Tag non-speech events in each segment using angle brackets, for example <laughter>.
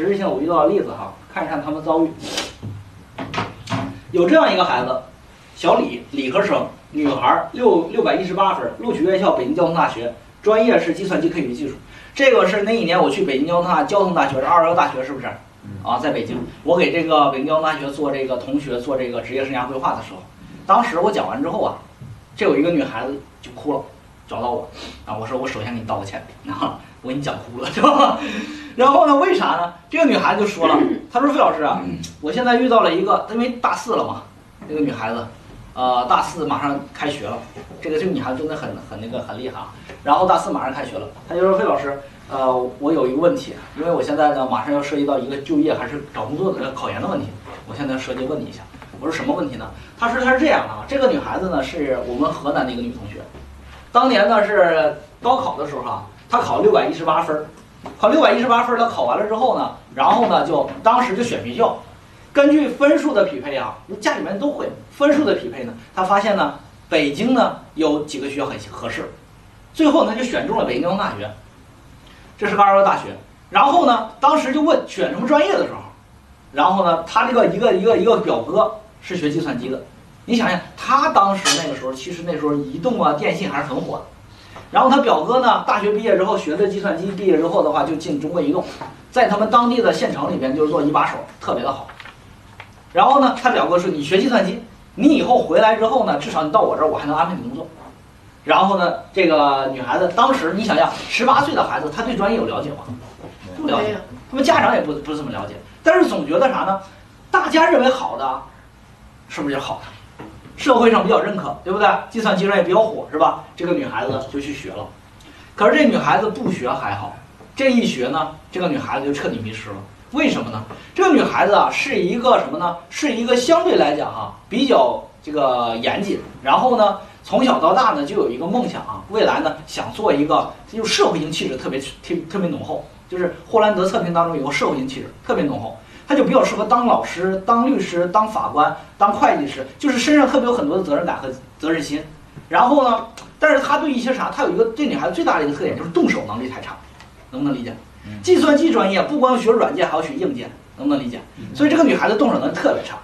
实质性我遇到的例子哈，看一看他们遭遇。有这样一个孩子，小李，理科生，女孩，六六百一十八分，录取院校北京交通大学，专业是计算机科学与技术。这个是那一年我去北京交通大交通大学，是二幺幺大学，是不是？啊，在北京，我给这个北京交通大学做这个同学做这个职业生涯规划的时候，当时我讲完之后啊，这有一个女孩子就哭了，找到我，啊，我说我首先给你道个歉，啊，我给你讲哭了，是吧？然后呢，为啥呢？这个女孩子就说了，她说费老师啊，我现在遇到了一个，因为大四了嘛，这个女孩子，呃，大四马上开学了，这个这个女孩子真的很很那个很厉害啊。然后大四马上开学了，她就说费老师，呃，我有一个问题，因为我现在呢马上要涉及到一个就业还是找工作的考研的问题，我现在涉及问你一下。我说什么问题呢？她说她是这样的啊，这个女孩子呢是我们河南的一个女同学，当年呢是高考的时候哈，她考六百一十八分儿。考六百一十八分，他考完了之后呢，然后呢，就当时就选学校，根据分数的匹配啊，家里面都会分数的匹配呢，他发现呢，北京呢有几个学校很合适，最后呢就选中了北京交通大学，这是个二幺幺大学。然后呢，当时就问选什么专业的时候，然后呢，他这个一个一个一个表哥是学计算机的，你想想，他当时那个时候，其实那时候移动啊、电信还是很火的。然后他表哥呢，大学毕业之后学的计算机，毕业之后的话就进中国移动，在他们当地的县城里边就是做一把手，特别的好。然后呢，他表哥说：“你学计算机，你以后回来之后呢，至少你到我这儿，我还能安排你工作。”然后呢，这个女孩子当时你想想，十八岁的孩子，他对专业有了解吗？不了解，他们家长也不不是这么了解，但是总觉得啥呢？大家认为好的，是不是就好的？社会上比较认可，对不对？计算机专业比较火，是吧？这个女孩子就去学了。可是这女孩子不学还好，这一学呢，这个女孩子就彻底迷失了。为什么呢？这个女孩子啊，是一个什么呢？是一个相对来讲哈，比较这个严谨。然后呢，从小到大呢，就有一个梦想啊，未来呢，想做一个就社会性气质特别特特别浓厚，就是霍兰德测评当中有个社会性气质特别浓厚。他就比较适合当老师、当律师、当法官、当会计师，就是身上特别有很多的责任感和责任心。然后呢，但是他对一些啥，他有一个对女孩子最大的一个特点就是动手能力太差，能不能理解？计算机专业不光要学软件，还要学硬件，能不能理解？所以这个女孩子动手能力特别差。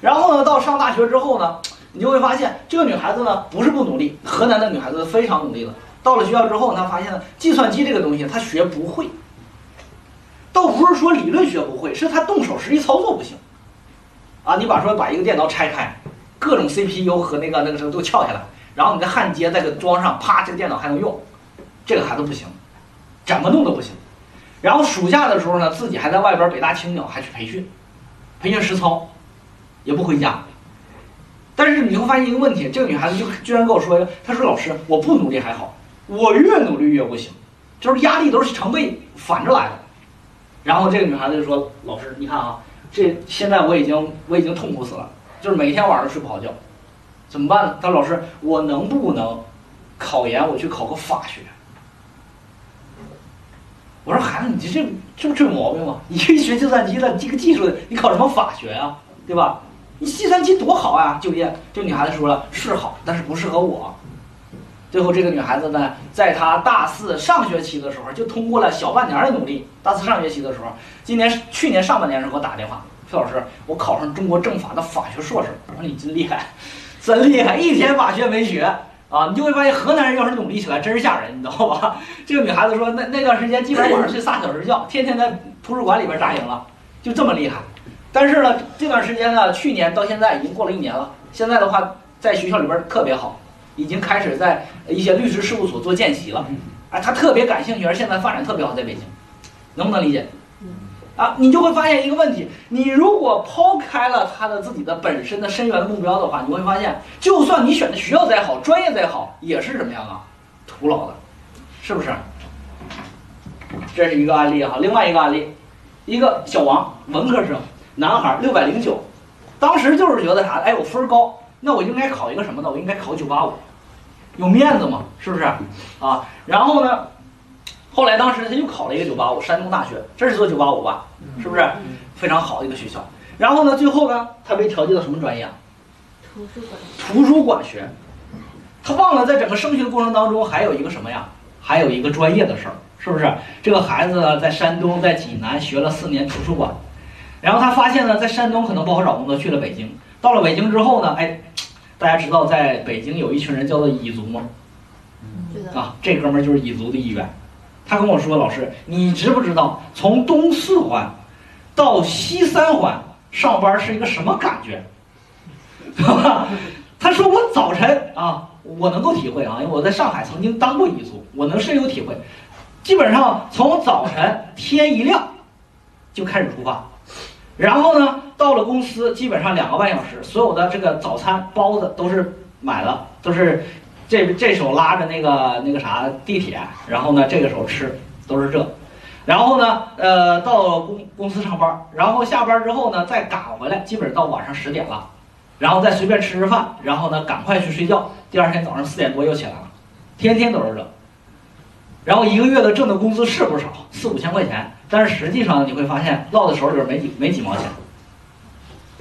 然后呢，到上大学之后呢，你就会发现这个女孩子呢不是不努力，河南的女孩子非常努力了。到了学校之后，她发现呢，计算机这个东西她学不会。倒不是说理论学不会，是他动手实际操作不行，啊，你把说把一个电脑拆开，各种 CPU 和那个那个什么都撬下来，然后你的焊接再给装上，啪，这个电脑还能用，这个孩子不行，怎么弄都不行。然后暑假的时候呢，自己还在外边北大青鸟还去培训，培训实操，也不回家。但是你会发现一个问题，这个女孩子就居然跟我说，她说老师，我不努力还好，我越努力越不行，就是压力都是成倍反着来的。然后这个女孩子就说：“老师，你看啊，这现在我已经我已经痛苦死了，就是每天晚上睡不好觉，怎么办呢？”他说：“老师，我能不能考研？我去考个法学？”我说：“孩子，你这这这不这毛病吗？你学计算机的你这个技术的，你考什么法学呀？对吧？你计算机多好啊，就业。”这女孩子说了：“是好，但是不适合我。”最后，这个女孩子呢，在她大四上学期的时候，就通过了小半年的努力。大四上学期的时候，今年去年上半年时候给我打电话，崔老师，我考上中国政法的法学硕士。我说你真厉害，真厉害，一天法学没学啊！<laughs> 你就会发现，河南人要是努力起来，真是吓人，你知道吧？<laughs> 这个女孩子说，那那段时间基本上晚上睡仨小时觉，天天在图书馆里边扎营了，就这么厉害。但是呢，这段时间呢，去年到现在已经过了一年了，现在的话，在学校里边特别好。已经开始在一些律师事务所做见习了，哎，他特别感兴趣，而现在发展特别好，在北京，能不能理解？啊，你就会发现一个问题：你如果抛开了他的自己的本身的深远的目标的话，你会发现，就算你选的学校再好，专业再好，也是什么样啊？徒劳的，是不是？这是一个案例哈。另外一个案例，一个小王，文科生，男孩，六百零九，当时就是觉得啥？哎，我分高。那我应该考一个什么呢？我应该考九八五，有面子嘛，是不是？啊，然后呢，后来当时他又考了一个九八五，山东大学，这是做九八五吧？是不是？非常好的一个学校。然后呢，最后呢，他被调剂到什么专业？图书馆。图书馆学。他忘了在整个升学的过程当中还有一个什么呀？还有一个专业的事儿，是不是？这个孩子在山东，在济南学了四年图书馆，然后他发现呢，在山东可能不好找工作，去了北京。到了北京之后呢，哎，大家知道在北京有一群人叫做蚁族吗？啊，这哥们儿就是蚁族的一员。他跟我说：“老师，你知不知道从东四环到西三环上班是一个什么感觉？” <laughs> 他说：“我早晨啊，我能够体会啊，因为我在上海曾经当过蚁族，我能深有体会。基本上从早晨天一亮就开始出发，然后呢，到了公司基本上两个半小时，所有的这个早餐包子都是买了，都是。”这这手拉着那个那个啥地铁，然后呢，这个手吃都是这，然后呢，呃，到公公司上班，然后下班之后呢，再赶回来，基本到晚上十点了，然后再随便吃吃饭，然后呢，赶快去睡觉，第二天早上四点多又起来了，天天都是这，然后一个月的挣的工资是不少，四五千块钱，但是实际上你会发现落在手里边没几没几毛钱，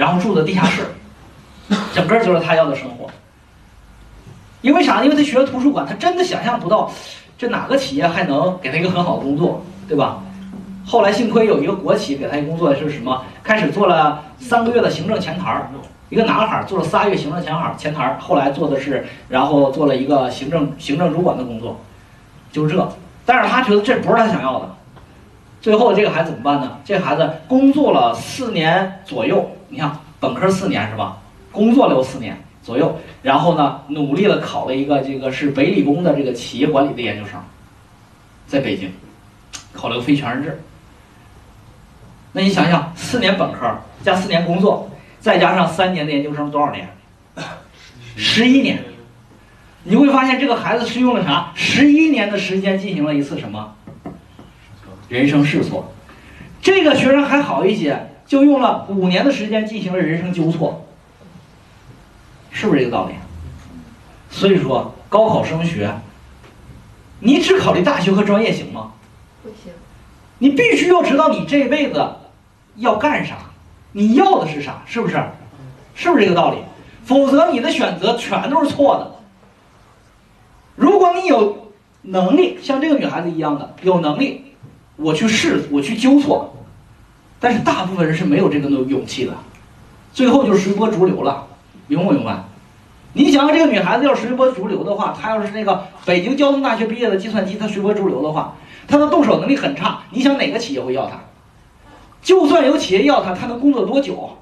然后住的地下室，整个就是他要的生活。因为啥？因为他学了图书馆，他真的想象不到，这哪个企业还能给他一个很好的工作，对吧？后来幸亏有一个国企给他一个工作是什么？开始做了三个月的行政前台儿，一个男孩做了仨月行政前台，前台儿后来做的是，然后做了一个行政行政主管的工作，就这。但是他觉得这不是他想要的，最后这个孩子怎么办呢？这孩子工作了四年左右，你看本科四年是吧？工作了有四年。左右，然后呢，努力了考了一个这个是北理工的这个企业管理的研究生，在北京，考了个非全日制。那你想想，四年本科加四年工作，再加上三年的研究生，多少年？十一年。你会发现这个孩子是用了啥？十一年的时间进行了一次什么？人生试错。这个学生还好一些，就用了五年的时间进行了人生纠错。是不是这个道理？所以说，高考升学，你只考虑大学和专业行吗？不行。你必须要知道你这辈子要干啥，你要的是啥，是不是？是不是这个道理？否则你的选择全都是错的。如果你有能力，像这个女孩子一样的有能力，我去试，我去纠错。但是大部分人是没有这个勇气的，最后就随波逐流了。明不明白？你想要这个女孩子要随波逐流的话，她要是那个北京交通大学毕业的计算机，她随波逐流的话，她的动手能力很差。你想哪个企业会要她？就算有企业要她，她能工作多久？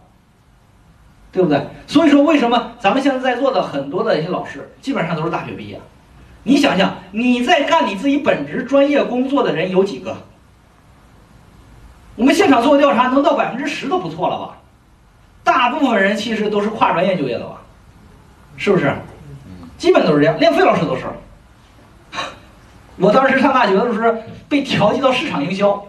对不对？所以说，为什么咱们现在在座的很多的一些老师，基本上都是大学毕业？你想想，你在干你自己本职专业工作的人有几个？我们现场做个调查，能到百分之十都不错了吧？大部分人其实都是跨专业就业的吧，是不是？基本都是这样。连费老师都是。<laughs> 我当时上大学的时候被调剂到市场营销。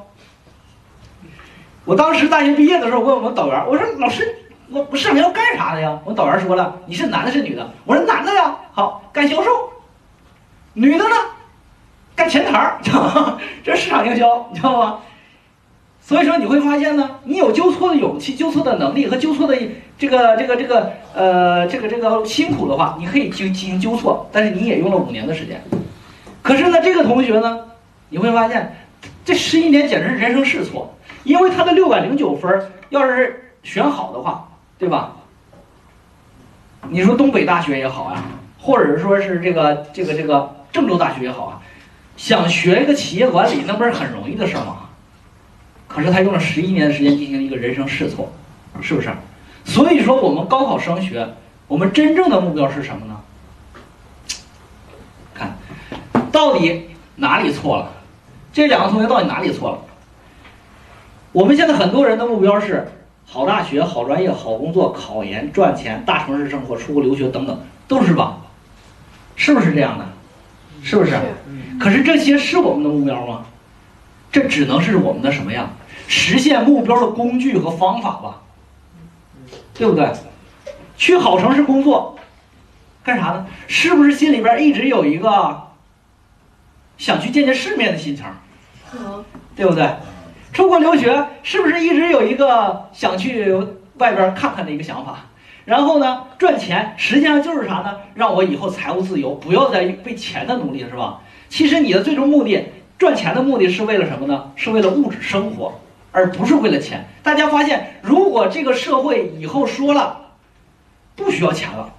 我当时大学毕业的时候问我们导员：“我说老师，我我市场要干啥的呀？”我们导员说了：“你是男的是女的？”我说：“男的呀。”好，干销售。女的呢？干前台，<laughs> 这市场营销，你知道吗？所以说你会发现呢，你有纠错的勇气、纠错的能力和纠错的这个、这个、这个呃、这个、这个辛苦的话，你可以去进行纠错，但是你也用了五年的时间。可是呢，这个同学呢，你会发现这十一年简直是人生试错，因为他的六百零九分要是选好的话，对吧？你说东北大学也好啊，或者说是这个、这个、这个郑州大学也好啊，想学一个企业管理，那不是很容易的事吗？可是他用了十一年的时间进行一个人生试错，是不是？所以说我们高考升学，我们真正的目标是什么呢？看，到底哪里错了？这两个同学到底哪里错了？我们现在很多人的目标是好大学、好专业、好工作、考研、赚钱、大城市生活、出国留学等等，都是吧？是不是这样的？是不是？可是这些是我们的目标吗？这只能是我们的什么呀？实现目标的工具和方法吧，对不对？去好城市工作，干啥呢？是不是心里边一直有一个想去见见世面的心情？对不对？出国留学是不是一直有一个想去外边看看的一个想法？然后呢，赚钱实际上就是啥呢？让我以后财务自由，不要再为钱的努力，是吧？其实你的最终目的。赚钱的目的是为了什么呢？是为了物质生活，而不是为了钱。大家发现，如果这个社会以后说了不需要钱了，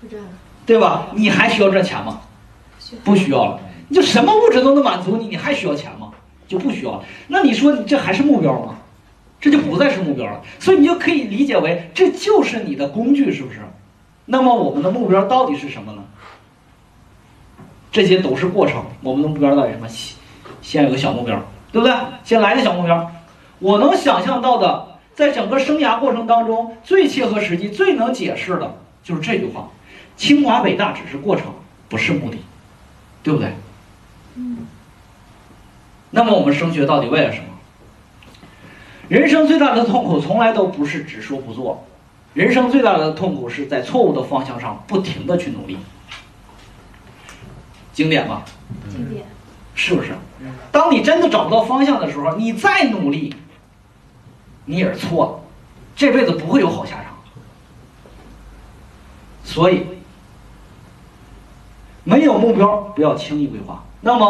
不赚了，对吧？你还需要赚钱吗？不需要了。你就什么物质都能满足你，你还需要钱吗？就不需要了。那你说你这还是目标吗？这就不再是目标了。所以你就可以理解为这就是你的工具，是不是？那么我们的目标到底是什么呢？这些都是过程。我们的目标到底什么？先先有个小目标，对不对？先来个小目标。我能想象到的，在整个生涯过程当中，最切合实际、最能解释的就是这句话：清华北大只是过程，不是目的，对不对？嗯，那么我们升学到底为了什么？人生最大的痛苦从来都不是只说不做，人生最大的痛苦是在错误的方向上不停的去努力。经典吧？经典，是不是？当你真的找不到方向的时候，你再努力，你也是错的，这辈子不会有好下场。所以，没有目标不要轻易规划。那么。